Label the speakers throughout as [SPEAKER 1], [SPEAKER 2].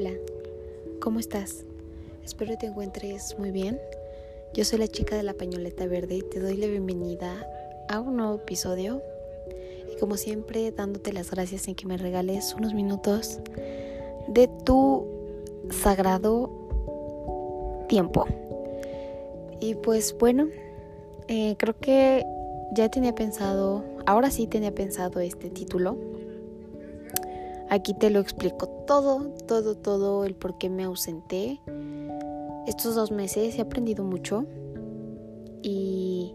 [SPEAKER 1] Hola, ¿cómo estás? Espero que te encuentres muy bien. Yo soy la chica de la pañoleta verde y te doy la bienvenida a un nuevo episodio. Y como siempre, dándote las gracias en que me regales unos minutos de tu sagrado tiempo. Y pues bueno, eh, creo que ya tenía pensado, ahora sí tenía pensado este título Aquí te lo explico todo, todo, todo, el por qué me ausenté. Estos dos meses he aprendido mucho y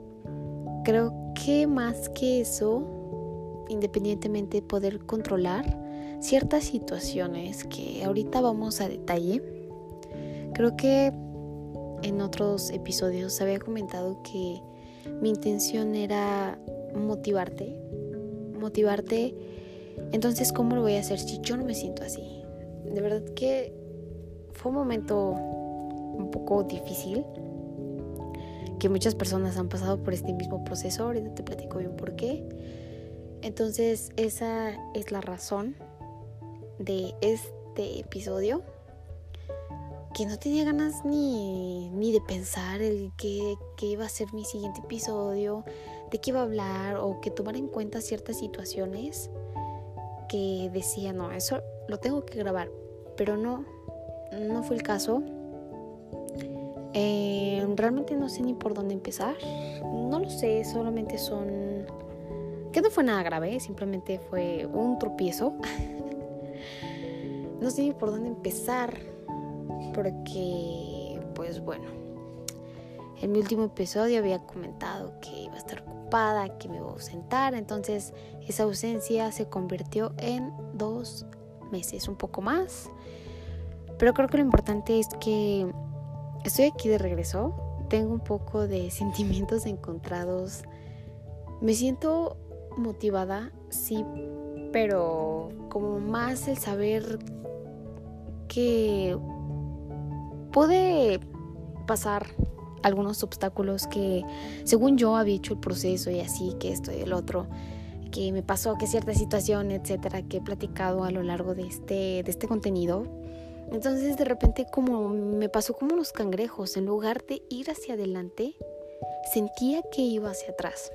[SPEAKER 1] creo que más que eso, independientemente de poder controlar ciertas situaciones que ahorita vamos a detalle, creo que en otros episodios había comentado que mi intención era motivarte, motivarte entonces, ¿cómo lo voy a hacer si yo no me siento así? De verdad que fue un momento un poco difícil, que muchas personas han pasado por este mismo proceso, ahorita te platico bien por qué. Entonces, esa es la razón de este episodio que no tenía ganas ni, ni de pensar el que, que, iba a ser mi siguiente episodio, de qué iba a hablar o que tomar en cuenta ciertas situaciones decía, no, eso lo tengo que grabar, pero no, no fue el caso. Eh, realmente no sé ni por dónde empezar. No lo sé, solamente son... Que no fue nada grave, simplemente fue un tropiezo. no sé ni por dónde empezar, porque, pues bueno, en mi último episodio había comentado que iba a estar ocupada, que me iba a ausentar, entonces esa ausencia se convirtió en dos meses, un poco más. Pero creo que lo importante es que estoy aquí de regreso, tengo un poco de sentimientos encontrados, me siento motivada, sí, pero como más el saber que pude pasar algunos obstáculos que según yo había hecho el proceso y así, que esto y el otro, que me pasó, que cierta situación, etcétera, que he platicado a lo largo de este, de este contenido. Entonces de repente como me pasó como los cangrejos, en lugar de ir hacia adelante, sentía que iba hacia atrás.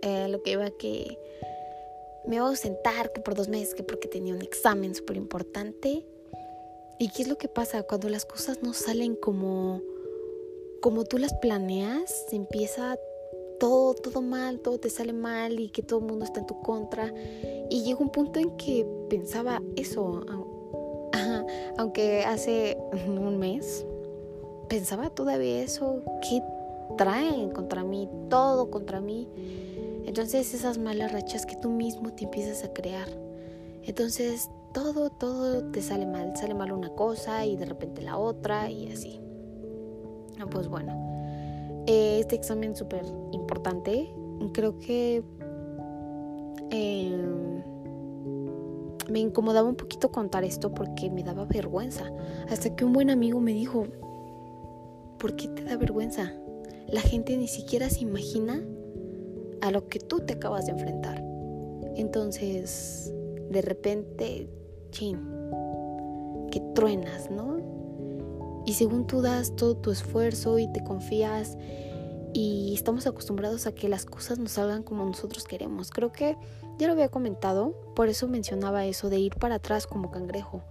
[SPEAKER 1] Eh, lo que iba que me iba a ausentar, que por dos meses, que porque tenía un examen súper importante. ¿Y qué es lo que pasa cuando las cosas no salen como como tú las planeas, empieza todo, todo mal, todo te sale mal y que todo el mundo está en tu contra. Y llega un punto en que pensaba eso, aunque hace un mes pensaba todavía eso, ¿qué traen contra mí? Todo contra mí. Entonces esas malas rachas que tú mismo te empiezas a crear. Entonces todo, todo te sale mal. Sale mal una cosa y de repente la otra y así. Ah, pues bueno, eh, este examen súper importante, creo que em, me incomodaba un poquito contar esto porque me daba vergüenza. Hasta que un buen amigo me dijo, ¿por qué te da vergüenza? La gente ni siquiera se imagina a lo que tú te acabas de enfrentar. Entonces, de repente, chin, que truenas, ¿no? Y según tú das todo tu esfuerzo y te confías y estamos acostumbrados a que las cosas nos salgan como nosotros queremos. Creo que ya lo había comentado, por eso mencionaba eso de ir para atrás como cangrejo,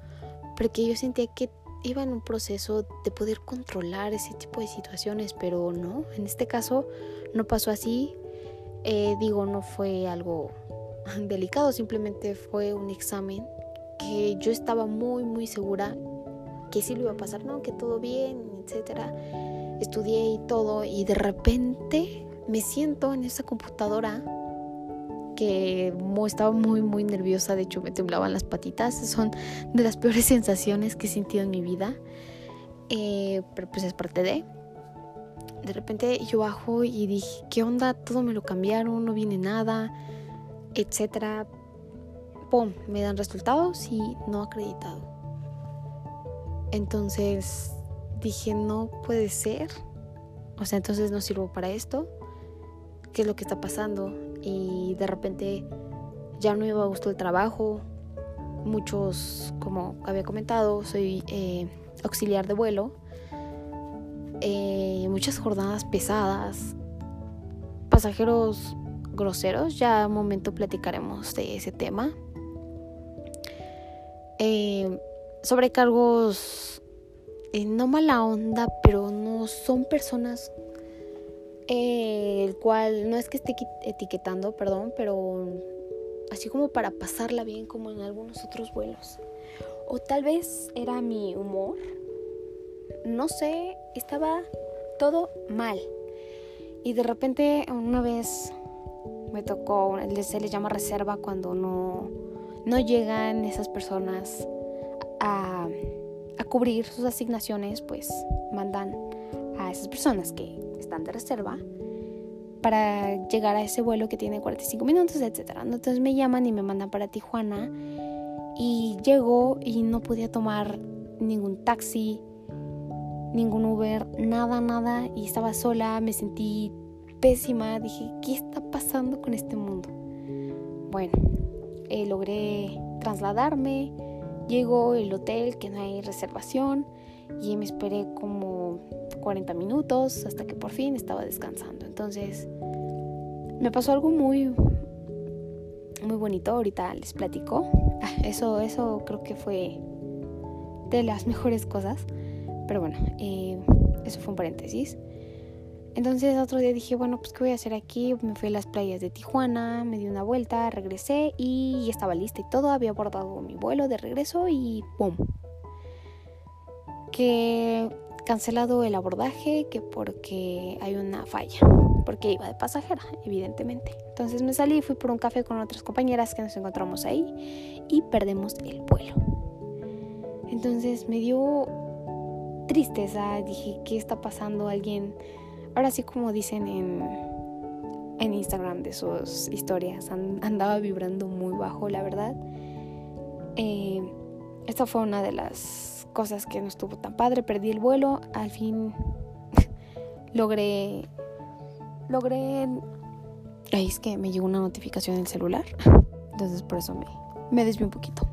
[SPEAKER 1] porque yo sentía que iba en un proceso de poder controlar ese tipo de situaciones, pero no, en este caso no pasó así. Eh, digo, no fue algo delicado, simplemente fue un examen que yo estaba muy, muy segura que sí lo iba a pasar, ¿no? Que todo bien, etcétera. Estudié y todo y de repente me siento en esa computadora que estaba muy muy nerviosa, de hecho me temblaban las patitas, son de las peores sensaciones que he sentido en mi vida, eh, pero pues es parte de... De repente yo bajo y dije, ¿qué onda? Todo me lo cambiaron, no viene nada, etcétera. ¡Pum! Me dan resultados y no acreditado. Entonces dije, no puede ser. O sea, entonces no sirvo para esto. ¿Qué es lo que está pasando? Y de repente ya no me iba a gustar el trabajo. muchos, como había comentado, soy eh, auxiliar de vuelo. Eh, muchas jornadas pesadas, pasajeros groseros, ya un momento platicaremos de ese tema. Eh, sobrecargos, eh, no mala onda, pero no son personas eh, el cual no es que esté etiquetando, perdón, pero así como para pasarla bien como en algunos otros vuelos. O tal vez era mi humor. No sé, estaba todo mal. Y de repente una vez me tocó, se le llama reserva cuando no, no llegan esas personas a, a cubrir sus asignaciones, pues mandan a esas personas que están de reserva para llegar a ese vuelo que tiene 45 minutos, etc. Entonces me llaman y me mandan para Tijuana y llego y no podía tomar ningún taxi, ningún Uber, nada, nada y estaba sola, me sentí pésima, dije, ¿qué está pasando con este mundo? Bueno, eh, logré trasladarme, llego al hotel que no hay reservación y me esperé como 40 minutos hasta que por fin estaba descansando. Entonces, me pasó algo muy muy bonito, ahorita les platico. Eso eso creo que fue de las mejores cosas. Pero bueno, eh, eso fue un paréntesis. Entonces otro día dije, bueno, pues ¿qué voy a hacer aquí? Me fui a las playas de Tijuana, me di una vuelta, regresé y estaba lista y todo. Había abordado mi vuelo de regreso y ¡pum! Que cancelado el abordaje, que porque hay una falla, porque iba de pasajera, evidentemente. Entonces me salí y fui por un café con otras compañeras que nos encontramos ahí y perdemos el vuelo. Entonces me dio tristeza, dije, ¿qué está pasando? Alguien Ahora sí como dicen en, en Instagram de sus historias, andaba vibrando muy bajo, la verdad. Eh, esta fue una de las cosas que no estuvo tan padre. Perdí el vuelo. Al fin logré. Logré. Ahí es que me llegó una notificación en el celular. Entonces por eso me, me desvié un poquito.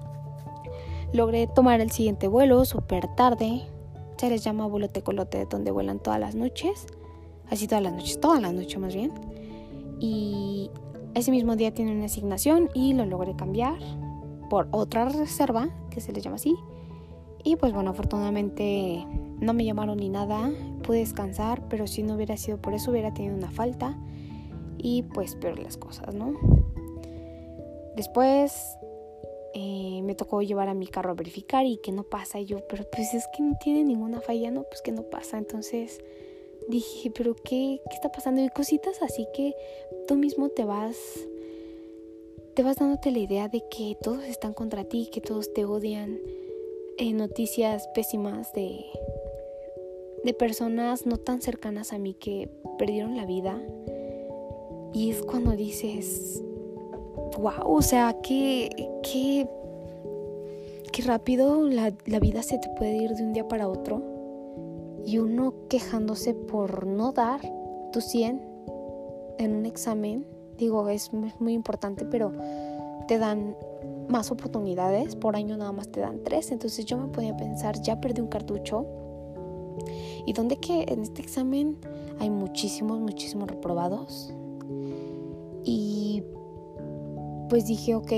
[SPEAKER 1] Logré tomar el siguiente vuelo súper tarde. Se les llama vuelo tecolote, donde vuelan todas las noches así todas las noches, todas las noches más bien. Y ese mismo día tiene una asignación y lo logré cambiar por otra reserva, que se le llama así. Y pues bueno, afortunadamente no me llamaron ni nada, pude descansar, pero si no hubiera sido por eso hubiera tenido una falta y pues peor las cosas, ¿no? Después eh, me tocó llevar a mi carro a verificar y que no pasa. Y yo, pero pues es que no tiene ninguna falla, ¿no? Pues que no pasa. Entonces dije, pero qué, ¿qué está pasando? Y cositas así que tú mismo te vas, te vas dándote la idea de que todos están contra ti, que todos te odian. Eh, noticias pésimas de, de personas no tan cercanas a mí que perdieron la vida. Y es cuando dices, wow, o sea, qué, qué, qué rápido la, la vida se te puede ir de un día para otro y uno quejándose por no dar tu 100 en un examen, digo, es muy importante, pero te dan más oportunidades, por año nada más te dan tres, entonces yo me podía pensar, ya perdí un cartucho, y donde que en este examen hay muchísimos, muchísimos reprobados, y pues dije, ok,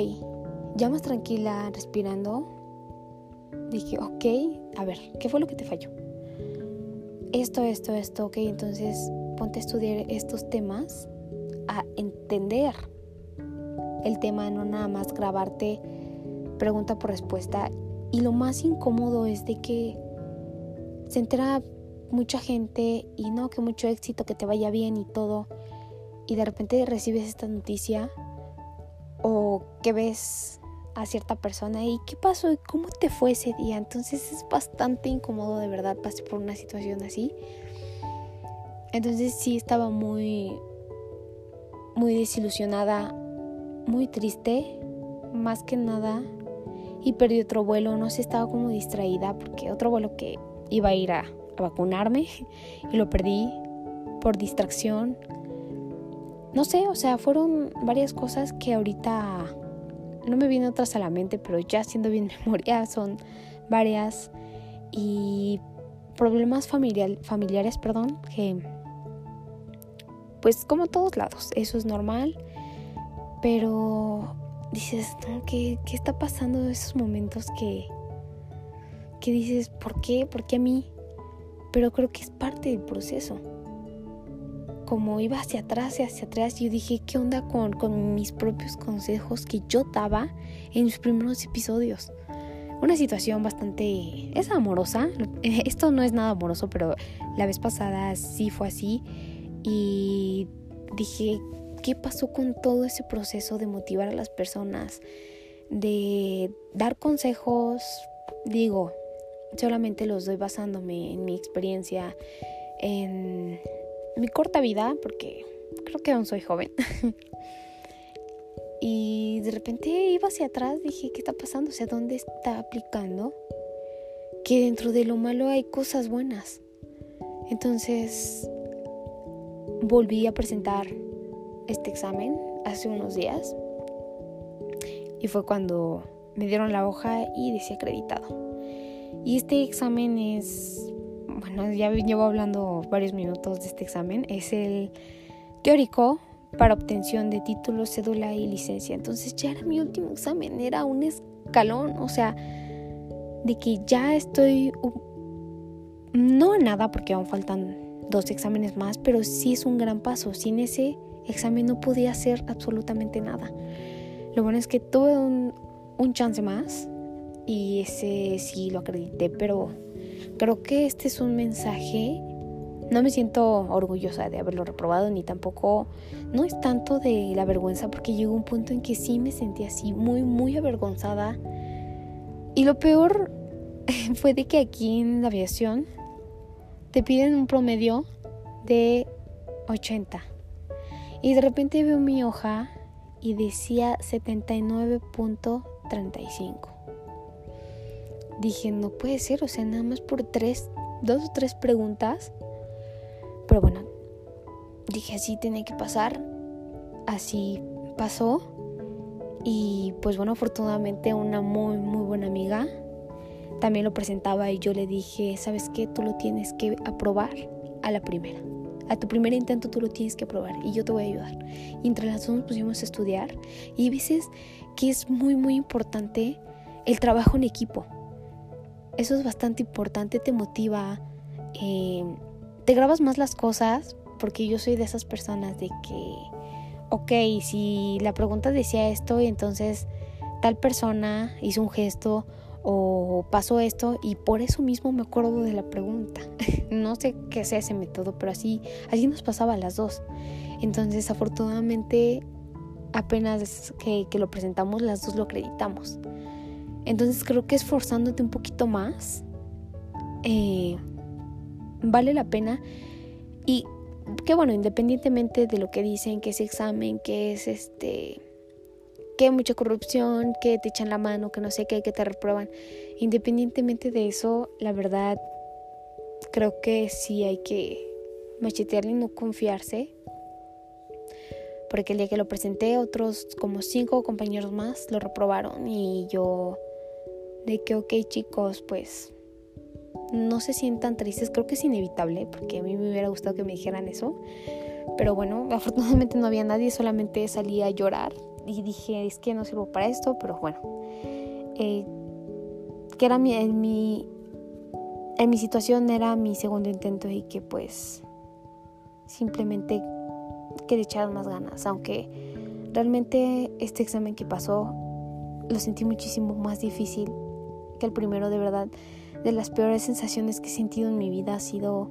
[SPEAKER 1] ya más tranquila, respirando, dije, ok, a ver, ¿qué fue lo que te falló? Esto, esto, esto, ok, entonces ponte a estudiar estos temas, a entender el tema, no nada más grabarte pregunta por respuesta. Y lo más incómodo es de que se entera mucha gente y no, que mucho éxito, que te vaya bien y todo. Y de repente recibes esta noticia o que ves a cierta persona y qué pasó y cómo te fue ese día. Entonces es bastante incómodo de verdad pasé por una situación así. Entonces sí estaba muy muy desilusionada, muy triste, más que nada y perdí otro vuelo, no sé, estaba como distraída porque otro vuelo que iba a ir a, a vacunarme y lo perdí por distracción. No sé, o sea, fueron varias cosas que ahorita no me vienen otras a la mente, pero ya siendo bien memoria son varias. Y problemas familiar, familiares, perdón, que pues como todos lados, eso es normal. Pero dices, ¿qué, ¿qué, está pasando en esos momentos que, que dices, ¿por qué? ¿Por qué a mí? Pero creo que es parte del proceso. Como iba hacia atrás y hacia atrás, yo dije, ¿qué onda con, con mis propios consejos que yo daba en mis primeros episodios? Una situación bastante... es amorosa. Esto no es nada amoroso, pero la vez pasada sí fue así. Y dije, ¿qué pasó con todo ese proceso de motivar a las personas? De dar consejos, digo, solamente los doy basándome en mi experiencia, en mi corta vida, porque creo que aún soy joven. y de repente iba hacia atrás, dije, ¿qué está pasando? O sea, ¿dónde está aplicando? Que dentro de lo malo hay cosas buenas. Entonces, volví a presentar este examen hace unos días. Y fue cuando me dieron la hoja y decía acreditado. Y este examen es, bueno, ya llevo hablando varios minutos de este examen, es el teórico para obtención de título, cédula y licencia. Entonces ya era mi último examen, era un escalón, o sea, de que ya estoy, no nada porque aún faltan dos exámenes más, pero sí es un gran paso. Sin ese examen no podía hacer absolutamente nada. Lo bueno es que tuve un, un chance más y ese sí lo acredité, pero creo que este es un mensaje. No me siento orgullosa de haberlo reprobado, ni tampoco, no es tanto de la vergüenza, porque llegó un punto en que sí me sentí así, muy, muy avergonzada. Y lo peor fue de que aquí en la aviación te piden un promedio de 80. Y de repente veo mi hoja y decía 79.35 dije, no puede ser, o sea, nada más por tres, dos o tres preguntas. Pero bueno, dije, así tiene que pasar. Así pasó. Y pues bueno, afortunadamente una muy, muy buena amiga también lo presentaba y yo le dije, ¿sabes qué? Tú lo tienes que aprobar a la primera. A tu primer intento tú lo tienes que aprobar y yo te voy a ayudar. Y entre las dos nos pusimos a estudiar y hay veces que es muy, muy importante el trabajo en equipo. Eso es bastante importante, te motiva, eh, te grabas más las cosas, porque yo soy de esas personas de que, ok, si la pregunta decía esto y entonces tal persona hizo un gesto o pasó esto y por eso mismo me acuerdo de la pregunta. no sé qué sea ese método, pero así, así nos pasaba a las dos. Entonces, afortunadamente, apenas que, que lo presentamos, las dos lo acreditamos. Entonces creo que esforzándote un poquito más eh, vale la pena. Y que bueno, independientemente de lo que dicen, que es examen, que es este que hay mucha corrupción, que te echan la mano, que no sé qué, que te reprueban. Independientemente de eso, la verdad, creo que sí hay que machetearle y no confiarse. Porque el día que lo presenté, otros como cinco compañeros más lo reprobaron y yo de que, ok chicos, pues no se sientan tristes, creo que es inevitable, porque a mí me hubiera gustado que me dijeran eso, pero bueno, afortunadamente no había nadie, solamente salí a llorar y dije, es que no sirvo para esto, pero bueno, eh, que era mi, en mi, en mi situación era mi segundo intento y que pues simplemente que le echaran más ganas, aunque realmente este examen que pasó lo sentí muchísimo más difícil que el primero de verdad de las peores sensaciones que he sentido en mi vida ha sido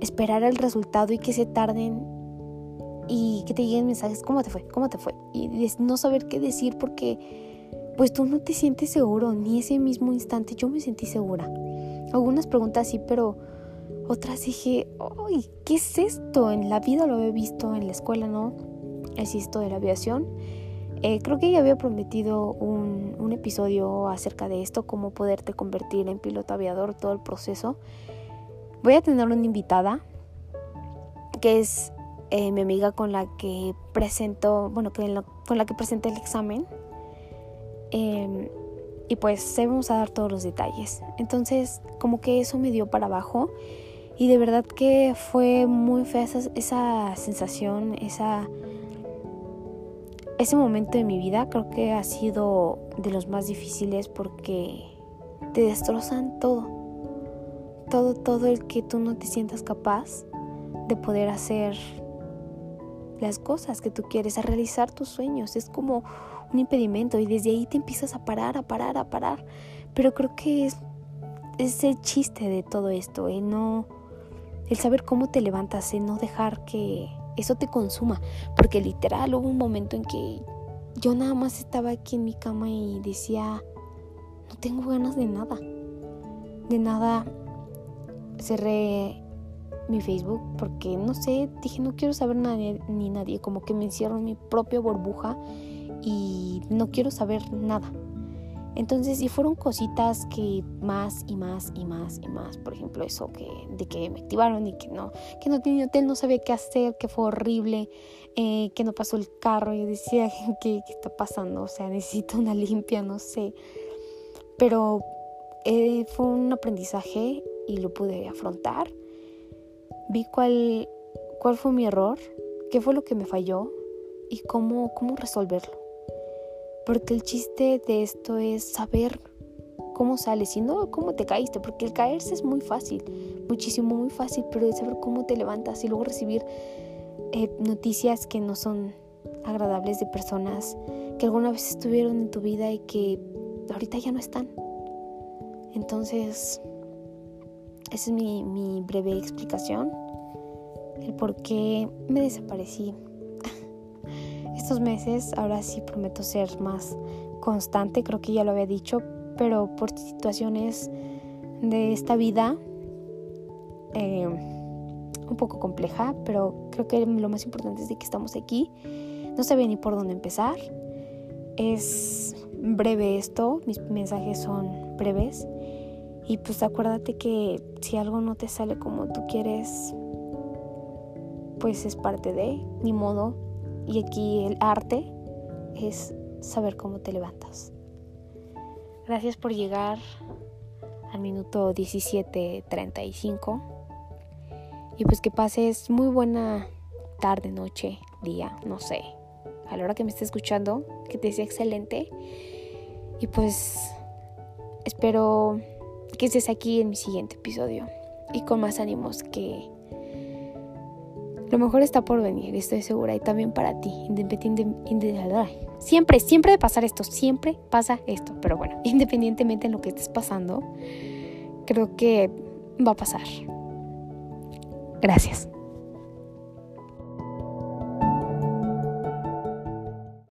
[SPEAKER 1] esperar el resultado y que se tarden y que te lleguen mensajes, ¿cómo te fue? ¿Cómo te fue? Y no saber qué decir porque pues tú no te sientes seguro, ni ese mismo instante yo me sentí segura. Algunas preguntas sí, pero otras dije, ¡ay! ¿Qué es esto? En la vida lo he visto, en la escuela no. Es esto de la aviación. Eh, creo que ya había prometido un, un, episodio acerca de esto, cómo poderte convertir en piloto aviador, todo el proceso. Voy a tener una invitada, que es eh, mi amiga con la que presento, bueno, con la que presenté el examen. Em, y pues vamos a dar todos los detalles. Entonces, como que eso me dio para abajo. Y de verdad que fue muy fea esa, esa sensación, esa, ese momento de mi vida. Creo que ha sido de los más difíciles porque te destrozan todo. Todo, todo el que tú no te sientas capaz de poder hacer las cosas que tú quieres, a realizar tus sueños. Es como un impedimento y desde ahí te empiezas a parar, a parar, a parar. Pero creo que es, es el chiste de todo esto, el no, el saber cómo te levantas, el no dejar que eso te consuma. Porque literal hubo un momento en que yo nada más estaba aquí en mi cama y decía, no tengo ganas de nada. De nada cerré mi Facebook porque no sé, dije no quiero saber nadie, ni nadie, como que me encierro en mi propia burbuja y no quiero saber nada. Entonces, y fueron cositas que más y más y más y más, por ejemplo, eso que de que me activaron y que no, que no tenía hotel, no sabía qué hacer, que fue horrible, eh, que no pasó el carro, yo decía, ¿qué, ¿qué, está pasando? O sea, necesito una limpia, no sé. Pero eh, fue un aprendizaje y lo pude afrontar vi cuál, cuál fue mi error, qué fue lo que me falló y cómo, cómo resolverlo. Porque el chiste de esto es saber cómo sales y no cómo te caíste, porque el caerse es muy fácil, muchísimo, muy fácil, pero es saber cómo te levantas y luego recibir eh, noticias que no son agradables de personas que alguna vez estuvieron en tu vida y que ahorita ya no están. Entonces, esa es mi, mi breve explicación. El por qué me desaparecí. Estos meses, ahora sí prometo ser más constante, creo que ya lo había dicho, pero por situaciones de esta vida eh, un poco compleja, pero creo que lo más importante es de que estamos aquí. No sabía ni por dónde empezar. Es breve esto, mis mensajes son breves y pues acuérdate que si algo no te sale como tú quieres, pues es parte de, ni modo. Y aquí el arte es saber cómo te levantas. Gracias por llegar al minuto 17.35. Y pues que pases muy buena tarde, noche, día, no sé. A la hora que me esté escuchando, que te sea excelente. Y pues espero que estés aquí en mi siguiente episodio y con más ánimos que lo mejor está por venir, estoy segura, y también para ti, independientemente, siempre, siempre de pasar esto, siempre pasa esto, pero bueno, independientemente de lo que estés pasando, creo que va a pasar. Gracias.